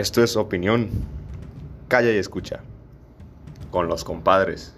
Esto es opinión. Calla y escucha. Con los compadres.